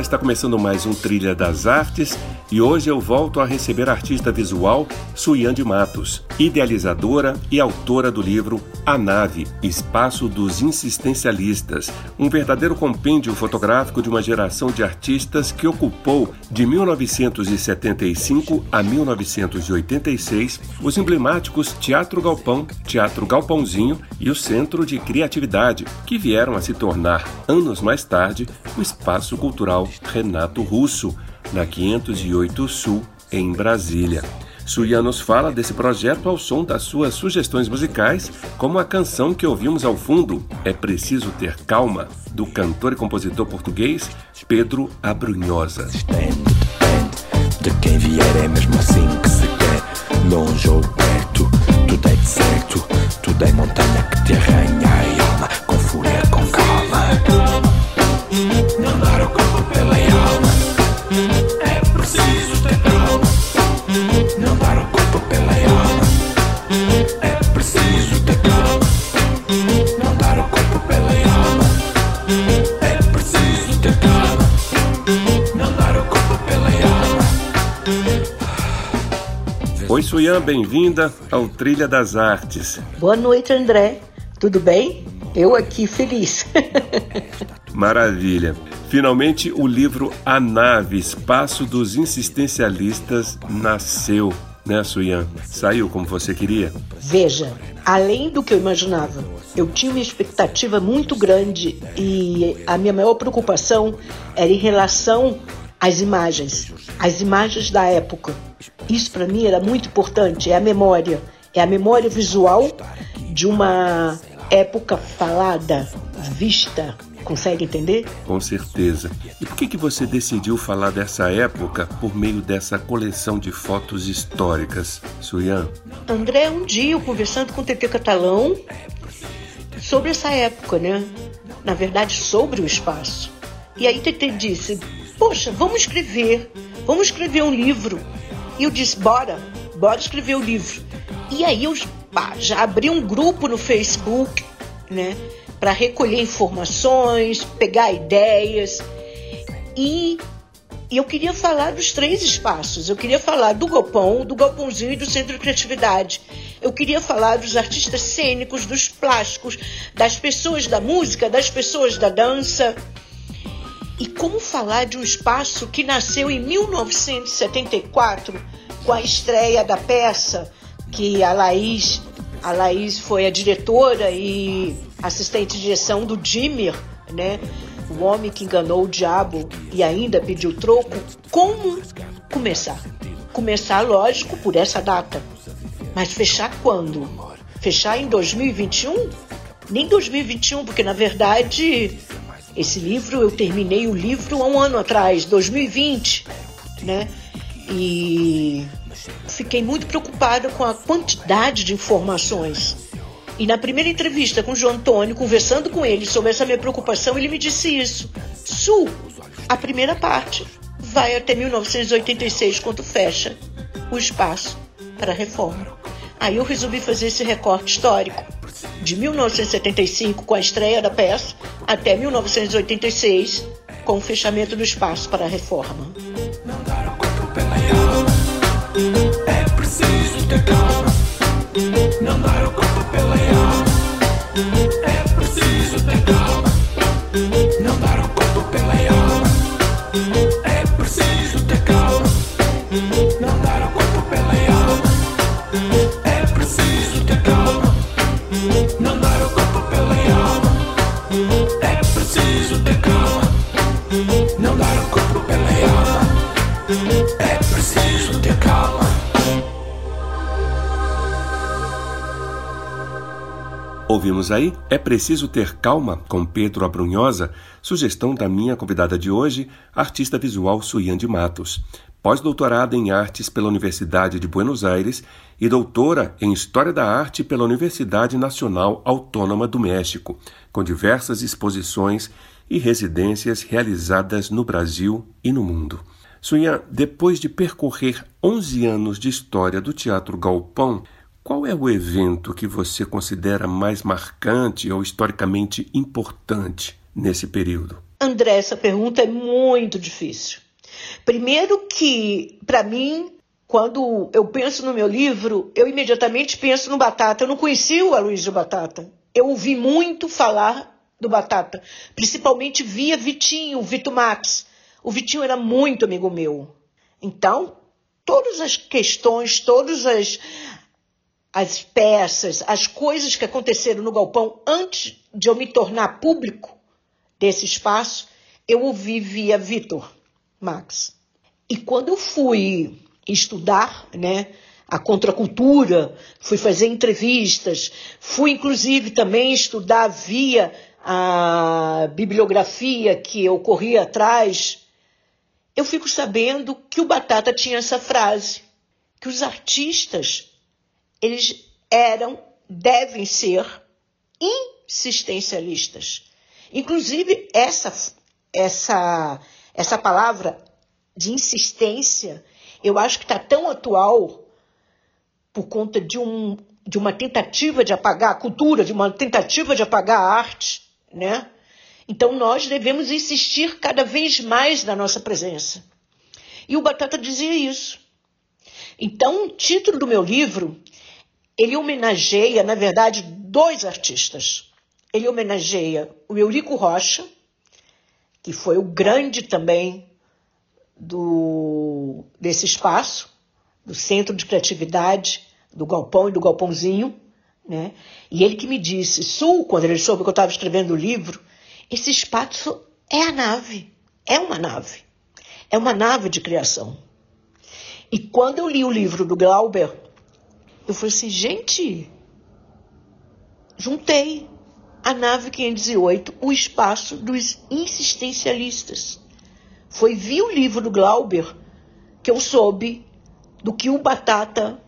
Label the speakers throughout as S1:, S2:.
S1: Está começando mais um Trilha das Artes e hoje eu volto a receber a artista visual Suyan de Matos, idealizadora e autora do livro A Nave, Espaço dos Insistencialistas, um verdadeiro compêndio fotográfico de uma geração de artistas que ocupou de 1975 a 1986 os emblemáticos Teatro Galpão, Teatro Galpãozinho e o Centro de Criatividade, que vieram a se tornar, anos mais tarde, o Espaço Cultural Renato Russo, na 508 Sul, em Brasília. Suya nos fala desse projeto ao som das suas sugestões musicais, como a canção que ouvimos ao fundo, É Preciso Ter Calma, do cantor e compositor português Pedro Abrunhosa.
S2: De quem vier é mesmo assim que se quer, longe ou perto, tudo é de certo, tudo é montanha que te arranha alma, com fúria, com calma. O corpo pela alma, é preciso ter calma. O corpo pela alma, é preciso ter calma. O corpo pela alma, é preciso ter calma. O corpo pela alma.
S1: Oi, Suyan, bem-vinda ao Trilha das Artes.
S3: Boa noite, André. Tudo bem? Eu aqui feliz.
S1: Maravilha. Finalmente, o livro A Nave, Espaço dos Insistencialistas, nasceu, né, Suyan? Saiu como você queria?
S3: Veja, além do que eu imaginava, eu tinha uma expectativa muito grande e a minha maior preocupação era em relação às imagens, as imagens da época. Isso para mim era muito importante, é a memória, é a memória visual de uma época falada, vista. Consegue entender?
S1: Com certeza. E por que, que você decidiu falar dessa época por meio dessa coleção de fotos históricas, Suyan?
S3: André, um dia eu conversando com o TT Catalão sobre essa época, né? Na verdade, sobre o espaço. E aí TT disse: Poxa, vamos escrever, vamos escrever um livro. E eu disse: Bora, bora escrever o livro. E aí eu pá, já abri um grupo no Facebook, né? Para recolher informações, pegar ideias. E eu queria falar dos três espaços. Eu queria falar do Galpão, do Galpãozinho e do Centro de Criatividade. Eu queria falar dos artistas cênicos, dos plásticos, das pessoas da música, das pessoas da dança. E como falar de um espaço que nasceu em 1974 com a estreia da peça que a Laís, a Laís foi a diretora e assistente de direção do Dimmer, né? O homem que enganou o diabo e ainda pediu troco. Como começar? Começar, lógico, por essa data. Mas fechar quando? Fechar em 2021? Nem 2021, porque na verdade esse livro eu terminei o livro há um ano atrás, 2020, né? E fiquei muito preocupada com a quantidade de informações. E na primeira entrevista com o João Antônio, conversando com ele sobre essa minha preocupação, ele me disse isso. Sul, a primeira parte, vai até 1986, quando fecha o espaço para a reforma. Aí eu resolvi fazer esse recorte histórico, de 1975, com a estreia da peça, até 1986, com o fechamento do espaço para a reforma.
S2: Não dar o corpo. É preciso ter calma. Não corpo
S1: Ouvimos aí É Preciso Ter Calma, com Pedro Abrunhosa, sugestão da minha convidada de hoje, artista visual Suyan de Matos. Pós-doutorada em Artes pela Universidade de Buenos Aires e doutora em História da Arte pela Universidade Nacional Autônoma do México, com diversas exposições e residências realizadas no Brasil e no mundo. Suyan, depois de percorrer 11 anos de história do Teatro Galpão, qual é o evento que você considera mais marcante ou historicamente importante nesse período?
S3: André, essa pergunta é muito difícil. Primeiro que, para mim, quando eu penso no meu livro, eu imediatamente penso no Batata. Eu não conhecia o Aloysio Batata. Eu ouvi muito falar do Batata, principalmente via Vitinho, o Vito Max. O Vitinho era muito amigo meu. Então, todas as questões, todas as, as peças, as coisas que aconteceram no galpão antes de eu me tornar público desse espaço, eu ouvi via Vitor Max. E quando eu fui estudar, né, a contracultura, fui fazer entrevistas, fui inclusive também estudar via a bibliografia que eu corria atrás, eu fico sabendo que o Batata tinha essa frase, que os artistas eles eram, devem ser insistencialistas. Inclusive, essa, essa, essa palavra de insistência, eu acho que está tão atual por conta de, um, de uma tentativa de apagar a cultura, de uma tentativa de apagar a arte, né? Então nós devemos insistir cada vez mais na nossa presença. E o Batata dizia isso. Então, o título do meu livro ele homenageia, na verdade, dois artistas. Ele homenageia o Eurico Rocha, que foi o grande também do, desse espaço, do Centro de Criatividade, do Galpão e do Galpãozinho, né? E ele que me disse, Sul, quando ele soube que eu estava escrevendo o livro, esse espaço é a nave, é uma nave, é uma nave de criação. E quando eu li o livro do Glauber, eu falei assim, gente, juntei a nave 508, o espaço dos insistencialistas. Foi via o livro do Glauber que eu soube do que o Batata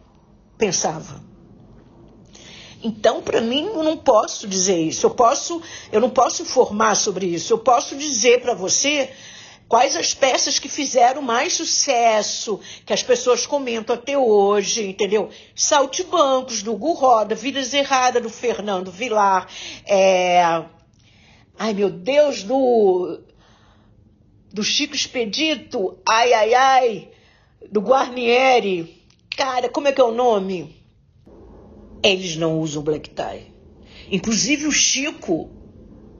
S3: pensava. Então, para mim, eu não posso dizer isso. Eu posso, eu não posso informar sobre isso. Eu posso dizer para você Quais as peças que fizeram mais sucesso, que as pessoas comentam até hoje, entendeu? Saltibancos, do Hugo Roda, Vidas Erradas, do Fernando Vilar, é... ai meu Deus, do, do Chico Expedito, ai, ai, ai, do Guarnieri. Cara, como é que é o nome? Eles não usam black tie. Inclusive o Chico,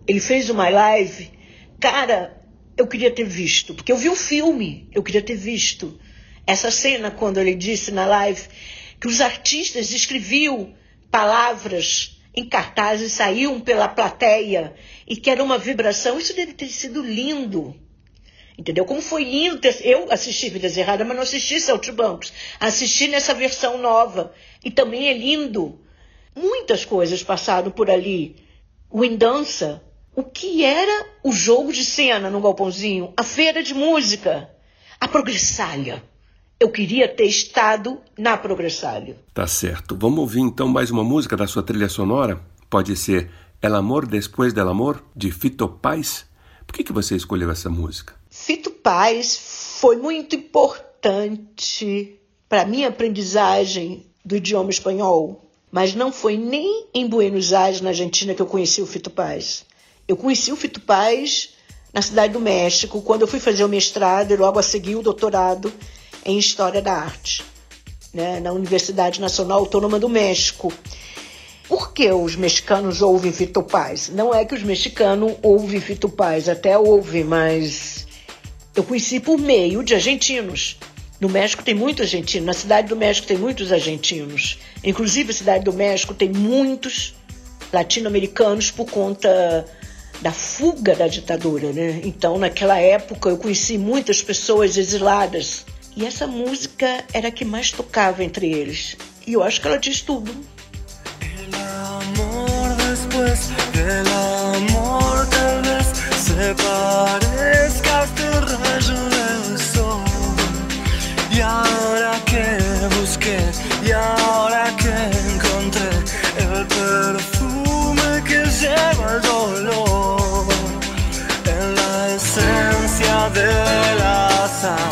S3: ele fez uma live, cara, eu queria ter visto, porque eu vi o filme, eu queria ter visto essa cena quando ele disse na live que os artistas escreviam palavras em cartazes, saíam pela plateia e que era uma vibração. Isso deve ter sido lindo. Entendeu? Como foi lindo. Eu assisti Vidas Erradas, mas não assisti Saltimbancos. Assisti nessa versão nova. E também é lindo. Muitas coisas passaram por ali. O Endança, o que era o jogo de cena no Galpãozinho, a feira de música, a progressália. Eu queria ter estado na progressália.
S1: Tá certo. Vamos ouvir então mais uma música da sua trilha sonora? Pode ser El Amor Después del Amor, de Fito Paz? Por que, que você escolheu essa música?
S3: Fito Paz foi muito importante para a minha aprendizagem do idioma espanhol. Mas não foi nem em Buenos Aires, na Argentina, que eu conheci o Fito Paz. Eu conheci o Fito Paz na Cidade do México, quando eu fui fazer o mestrado e logo a seguir o doutorado em História da Arte, né, na Universidade Nacional Autônoma do México. Por que os mexicanos ouvem Fito Paz? Não é que os mexicanos ouvem Fito Paz, até ouvem, mas eu conheci por meio de argentinos. No México tem muito argentino, na Cidade do México tem muitos argentinos. Inclusive, a Cidade do México tem muitos latino-americanos por conta da fuga da ditadura, né? Então, naquela época, eu conheci muitas pessoas exiladas e essa música era a que mais tocava entre eles. E eu acho que ela diz tudo.
S4: lleva el dolor. de la sal.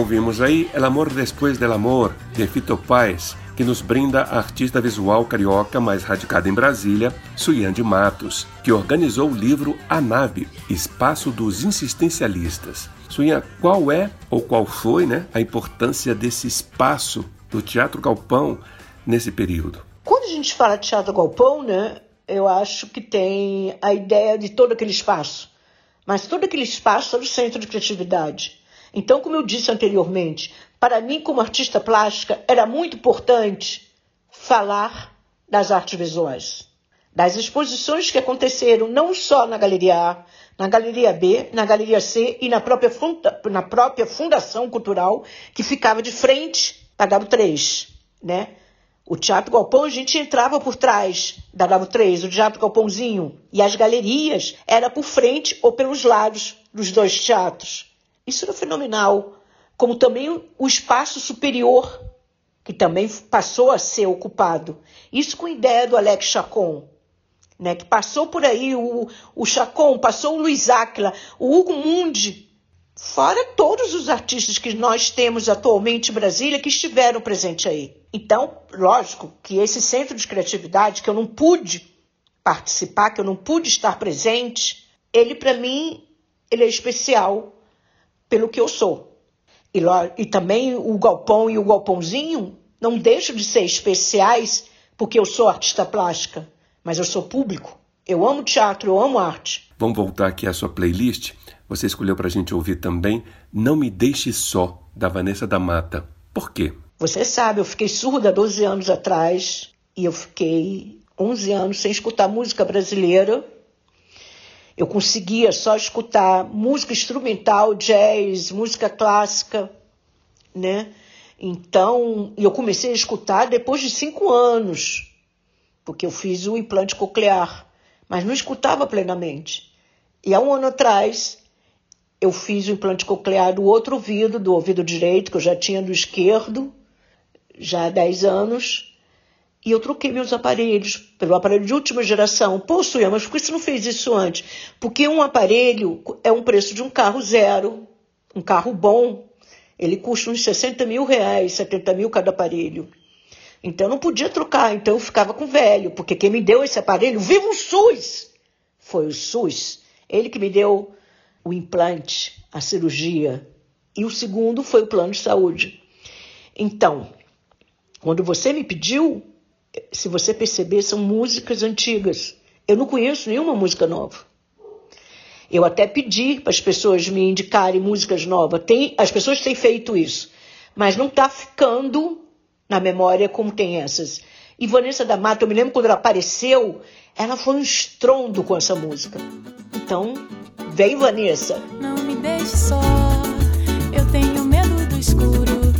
S1: Ouvimos aí El Amor Después del Amor, de Fito Paz, que nos brinda a artista visual carioca mais radicada em Brasília, Suiane Matos, que organizou o livro A Nave, Espaço dos Insistencialistas. Suiane, qual é ou qual foi né, a importância desse espaço do Teatro Galpão nesse período?
S3: Quando a gente fala teatro galpão, né, eu acho que tem a ideia de todo aquele espaço. Mas todo aquele espaço era o centro de criatividade. Então, como eu disse anteriormente, para mim, como artista plástica, era muito importante falar das artes visuais, das exposições que aconteceram não só na Galeria A, na Galeria B, na Galeria C e na própria, funda na própria Fundação Cultural, que ficava de frente da W3, né? O Teatro Galpão, a gente entrava por trás da W3, o Teatro Galpãozinho, e as galerias era por frente ou pelos lados dos dois teatros. Isso era fenomenal. Como também o espaço superior, que também passou a ser ocupado. Isso com ideia do Alex Chacon, né? que passou por aí o, o Chacon, passou o Luiz Áquila, o Hugo Mundi, fora todos os artistas que nós temos atualmente em Brasília que estiveram presentes aí. Então, lógico que esse centro de criatividade que eu não pude participar, que eu não pude estar presente, ele para mim ele é especial pelo que eu sou. E, lo- e também o galpão e o galpãozinho não deixam de ser especiais porque eu sou artista plástica, mas eu sou público. Eu amo teatro, eu amo arte.
S1: Vamos voltar aqui à sua playlist. Você escolheu para a gente ouvir também Não Me Deixe Só, da Vanessa da Mata. Por quê?
S3: Você sabe, eu fiquei surda 12 anos atrás e eu fiquei 11 anos sem escutar música brasileira. Eu conseguia só escutar música instrumental, jazz, música clássica, né? Então, eu comecei a escutar depois de cinco anos, porque eu fiz o implante coclear, mas não escutava plenamente. E há um ano atrás, eu fiz o implante coclear do outro ouvido, do ouvido direito, que eu já tinha do esquerdo, já há 10 anos, e eu troquei meus aparelhos pelo aparelho de última geração. Pô, Suya, mas por que você não fez isso antes? Porque um aparelho é um preço de um carro zero, um carro bom. Ele custa uns 60 mil reais, 70 mil cada aparelho. Então eu não podia trocar, então eu ficava com o velho, porque quem me deu esse aparelho, viva o SUS! Foi o SUS. Ele que me deu o implante, a cirurgia. E o segundo foi o plano de saúde. Então, quando você me pediu, se você perceber, são músicas antigas. Eu não conheço nenhuma música nova. Eu até pedi para as pessoas me indicarem músicas novas. Tem, as pessoas têm feito isso, mas não está ficando na memória como tem essas. E Vanessa da Mata, eu me lembro quando ela apareceu, ela foi um estrondo com essa música. Então, vem Vanessa.
S5: Não me deixe só, eu tenho medo do escuro.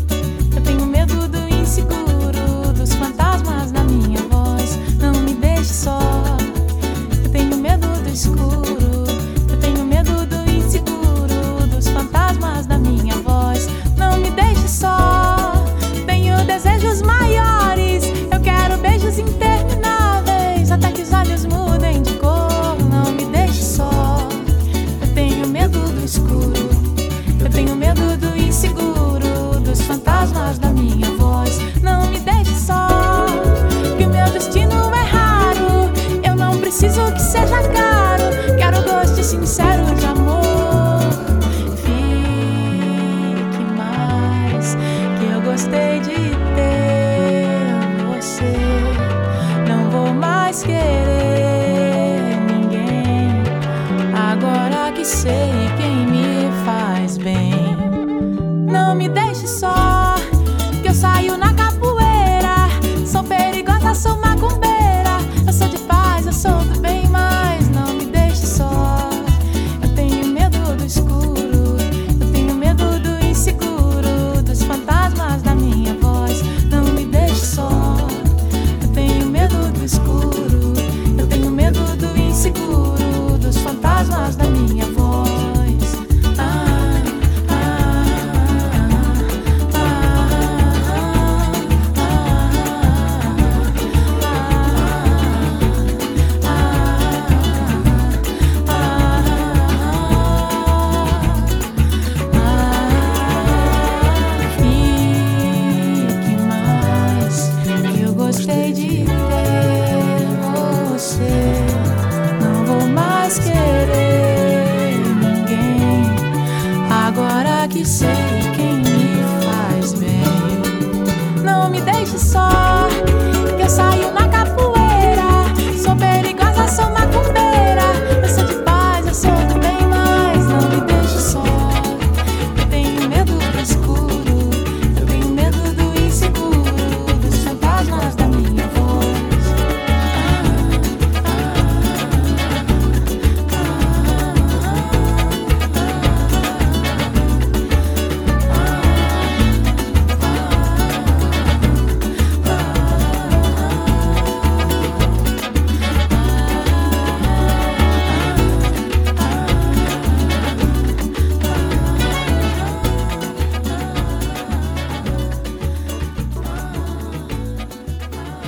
S5: Não me deixe só, que eu saio na capoeira. Sou perigosa, sou macumbeira. Mais querer ninguém. Agora que sei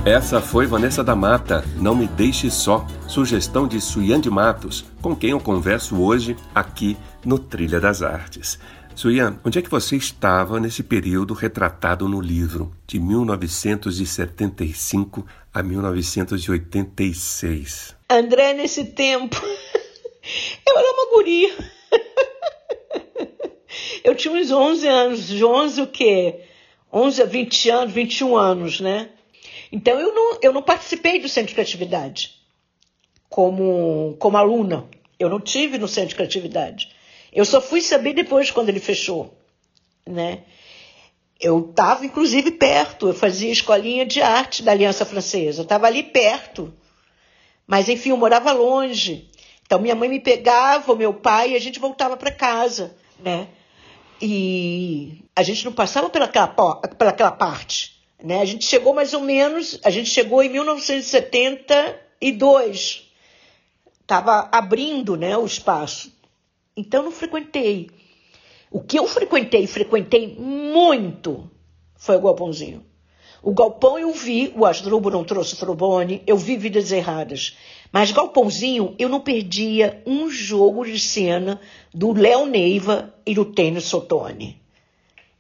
S1: Essa foi Vanessa da Mata, Não Me Deixe Só, sugestão de Suyan de Matos, com quem eu converso hoje aqui no Trilha das Artes. Suyan, onde é que você estava nesse período retratado no livro, de 1975 a 1986?
S3: André, nesse tempo, eu era uma guria. Eu tinha uns 11 anos, de 11 o quê? 11 a 20 anos, 21 anos, né? Então eu não, eu não participei do Centro de Criatividade como, como aluna. Eu não tive no Centro de Criatividade. Eu só fui saber depois quando ele fechou, né? Eu estava, inclusive, perto. Eu fazia escolinha de arte da Aliança Francesa. Estava ali perto. Mas, enfim, eu morava longe. Então, minha mãe me pegava, meu pai, e a gente voltava para casa, né? E a gente não passava pelaquela, pelaquela parte, né? A gente chegou mais ou menos, a gente chegou em 1972. Estava abrindo, né, o espaço. Então, não frequentei. O que eu frequentei, frequentei muito, foi o Galpãozinho. O Galpão eu vi, o Asdrubo não trouxe trombone, eu vi Vidas Erradas. Mas Galpãozinho, eu não perdia um jogo de cena do Léo Neiva e do Tênis Sotone.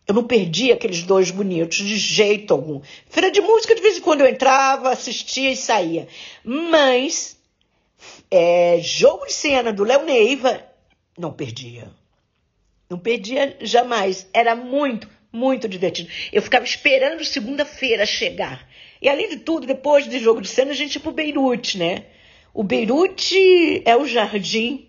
S3: Eu não perdia aqueles dois bonitos de jeito algum. Feira de música, de vez em quando eu entrava, assistia e saía. Mas é, jogo de cena do Léo Neiva, não perdia. Não perdia jamais. Era muito, muito divertido. Eu ficava esperando segunda-feira chegar. E além de tudo, depois de jogo de cena, a gente ia pro Beirute, né? O Beirute é o jardim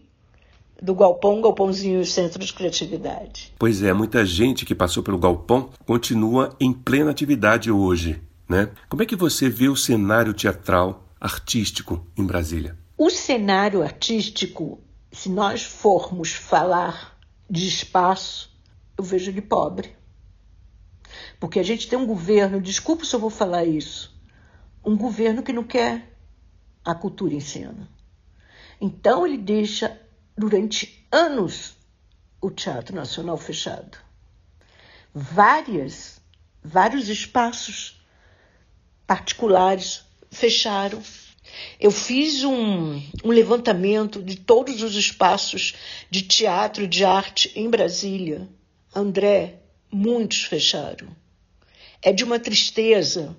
S3: do Galpão, Galpãozinho e o Centro de Criatividade.
S1: Pois é, muita gente que passou pelo galpão continua em plena atividade hoje, né? Como é que você vê o cenário teatral artístico em Brasília?
S3: O cenário artístico, se nós formos falar de espaço, eu vejo ele pobre. Porque a gente tem um governo, desculpa se eu vou falar isso, um governo que não quer a cultura em cena. Então ele deixa durante anos o Teatro Nacional fechado. Várias, vários espaços particulares fecharam. Eu fiz um, um levantamento de todos os espaços de teatro de arte em Brasília. André, muitos fecharam. É de uma tristeza,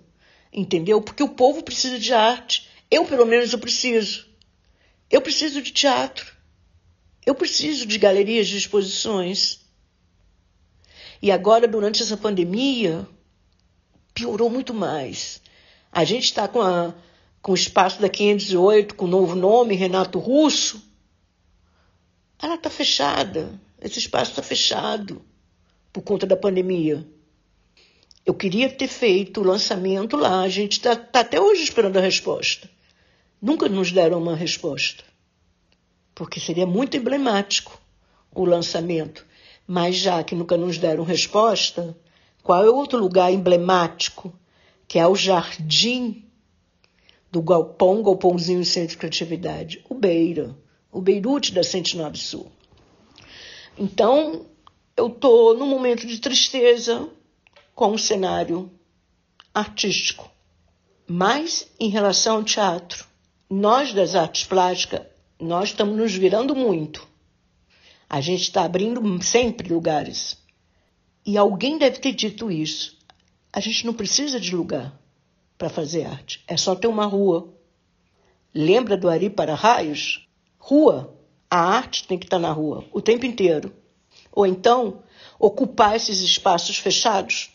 S3: entendeu? Porque o povo precisa de arte. Eu, pelo menos, eu preciso. Eu preciso de teatro. Eu preciso de galerias de exposições. E agora, durante essa pandemia, piorou muito mais. A gente está com, a, com o espaço da 508, com o novo nome, Renato Russo. Ela está fechada. Esse espaço está fechado por conta da pandemia. Eu queria ter feito o lançamento lá. A gente está tá até hoje esperando a resposta. Nunca nos deram uma resposta porque seria muito emblemático o lançamento. Mas já que nunca nos deram resposta, qual é outro lugar emblemático, que é o jardim do Galpão, Galpãozinho Centro de Criatividade? O Beira, o Beirute da 109 Sul. Então, eu estou num momento de tristeza com o cenário artístico. Mas, em relação ao teatro, nós das artes plásticas nós estamos nos virando muito. A gente está abrindo sempre lugares. E alguém deve ter dito isso. A gente não precisa de lugar para fazer arte. É só ter uma rua. Lembra do Ari para Raios? Rua. A arte tem que estar tá na rua o tempo inteiro. Ou então, ocupar esses espaços fechados,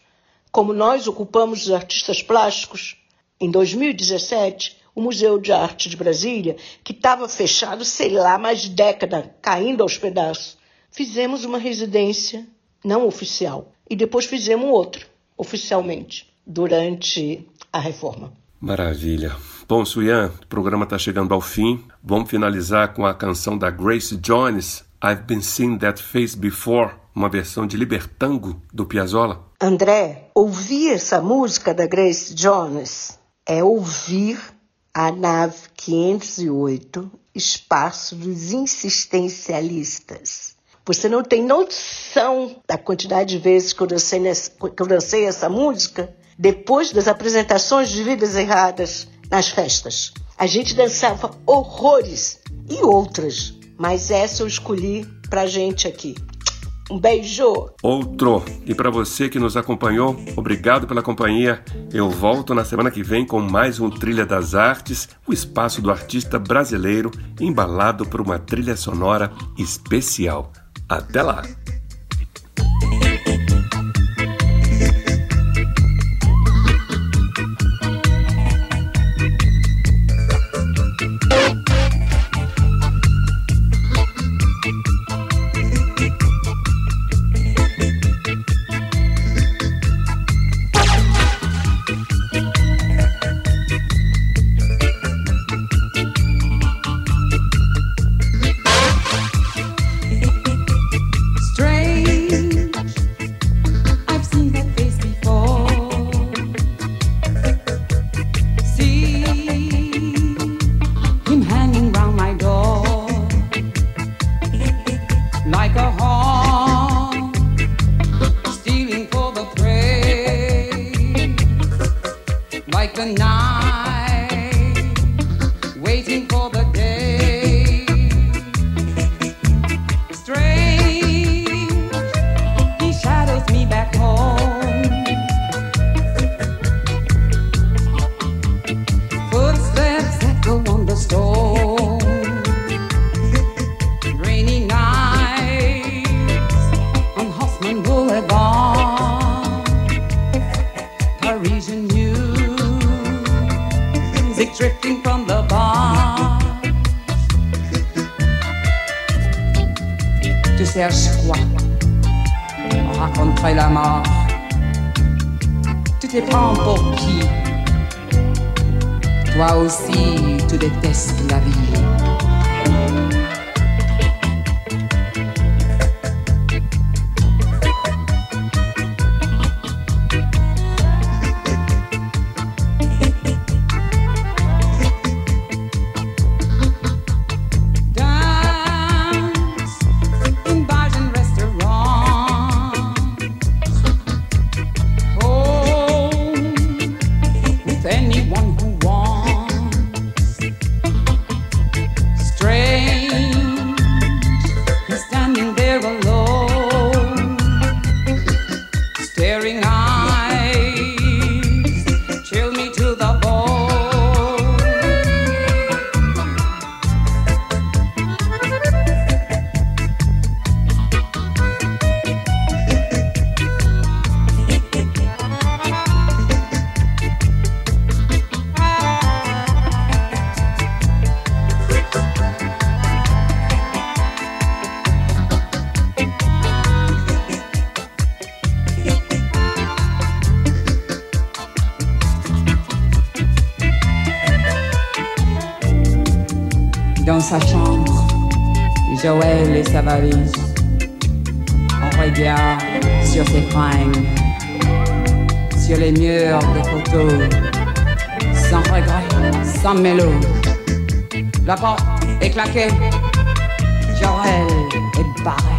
S3: como nós ocupamos os artistas plásticos. Em 2017, o Museu de Arte de Brasília, que estava fechado, sei lá, mais década, caindo aos pedaços. Fizemos uma residência não oficial e depois fizemos outra, oficialmente, durante a reforma.
S1: Maravilha. Bom, Suyan, o programa está chegando ao fim. Vamos finalizar com a canção da Grace Jones, I've Been Seeing That Face Before, uma versão de Libertango do Piazzolla.
S3: André, ouvir essa música da Grace Jones é ouvir a nave 508, espaço dos insistencialistas. Você não tem noção da quantidade de vezes que eu dancei, nessa, que eu dancei essa música depois das apresentações de Vidas Erradas nas festas. A gente dançava horrores e outras, mas essa eu escolhi pra gente aqui. Um beijo.
S1: Outro. E para você que nos acompanhou, obrigado pela companhia. Eu volto na semana que vem com mais um Trilha das Artes, o espaço do artista brasileiro embalado por uma trilha sonora especial. Até lá.
S6: Dans sa chambre, Joël et sa valise. On regarde sur ses fringues, sur les murs de photos, sans regret, sans mélo. La porte est claquée, Joël est barré.